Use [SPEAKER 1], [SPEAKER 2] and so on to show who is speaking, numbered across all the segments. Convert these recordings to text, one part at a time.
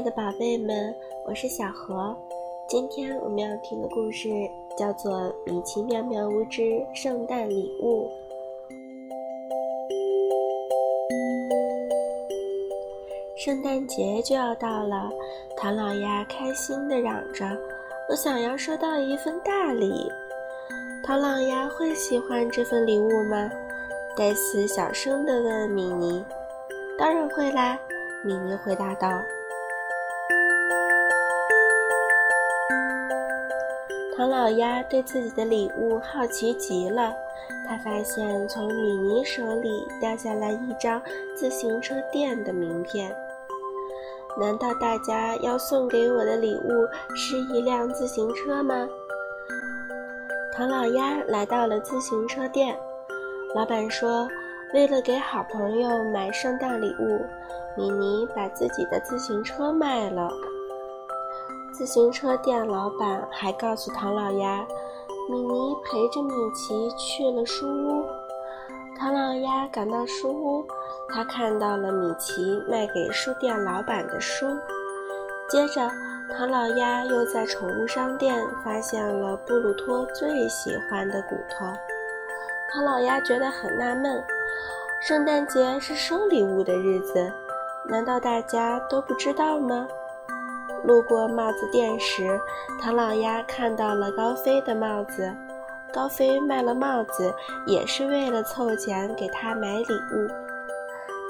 [SPEAKER 1] 爱的宝贝们，我是小何。今天我们要听的故事叫做《米奇妙妙屋之圣诞礼物》。圣诞节就要到了，唐老鸭开心地嚷着：“我想要收到一份大礼。”唐老鸭会喜欢这份礼物吗？戴斯小声地问米妮。“当然会啦。”米妮回答道。唐老鸭对自己的礼物好奇极了，他发现从米妮手里掉下来一张自行车店的名片。难道大家要送给我的礼物是一辆自行车吗？唐老鸭来到了自行车店，老板说，为了给好朋友买圣诞礼物，米妮把自己的自行车卖了。自行车店老板还告诉唐老鸭，米妮陪着米奇去了书屋。唐老鸭赶到书屋，他看到了米奇卖给书店老板的书。接着，唐老鸭又在宠物商店发现了布鲁托最喜欢的骨头。唐老鸭觉得很纳闷：圣诞节是收礼物的日子，难道大家都不知道吗？路过帽子店时，唐老鸭看到了高飞的帽子。高飞卖了帽子，也是为了凑钱给他买礼物。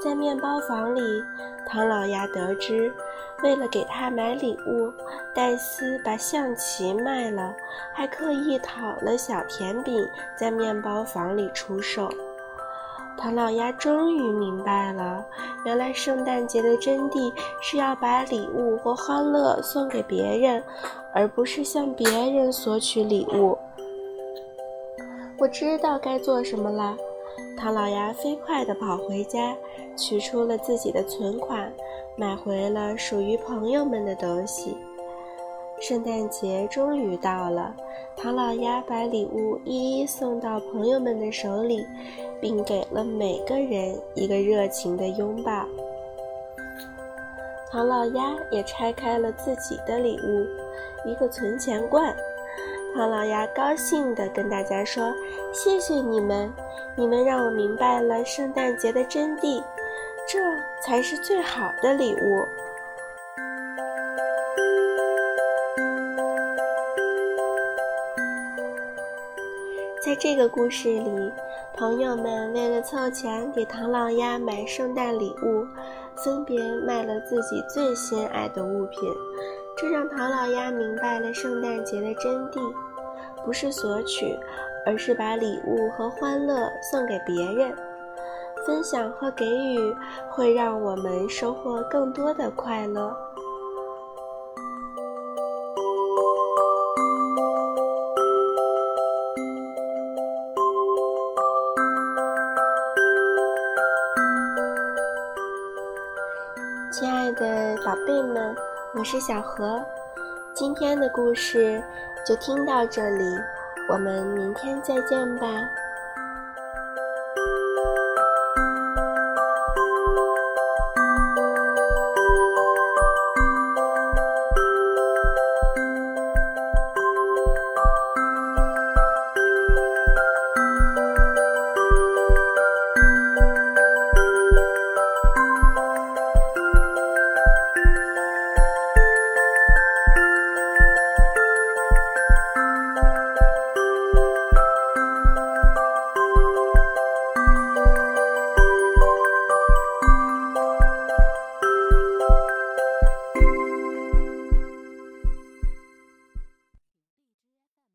[SPEAKER 1] 在面包房里，唐老鸭得知，为了给他买礼物，戴斯把象棋卖了，还刻意讨了小甜饼在面包房里出售。唐老鸭终于明白了，原来圣诞节的真谛是要把礼物或欢乐送给别人，而不是向别人索取礼物。我知道该做什么了。唐老鸭飞快地跑回家，取出了自己的存款，买回了属于朋友们的东西。圣诞节终于到了，唐老鸭把礼物一一送到朋友们的手里，并给了每个人一个热情的拥抱。唐老鸭也拆开了自己的礼物——一个存钱罐。唐老鸭高兴地跟大家说：“谢谢你们，你们让我明白了圣诞节的真谛，这才是最好的礼物。”在这个故事里，朋友们为了凑钱给唐老鸭买圣诞礼物，分别卖了自己最心爱的物品，这让唐老鸭明白了圣诞节的真谛：不是索取，而是把礼物和欢乐送给别人。分享和给予会让我们收获更多的快乐。的宝贝们，我是小何，今天的故事就听到这里，我们明天再见吧。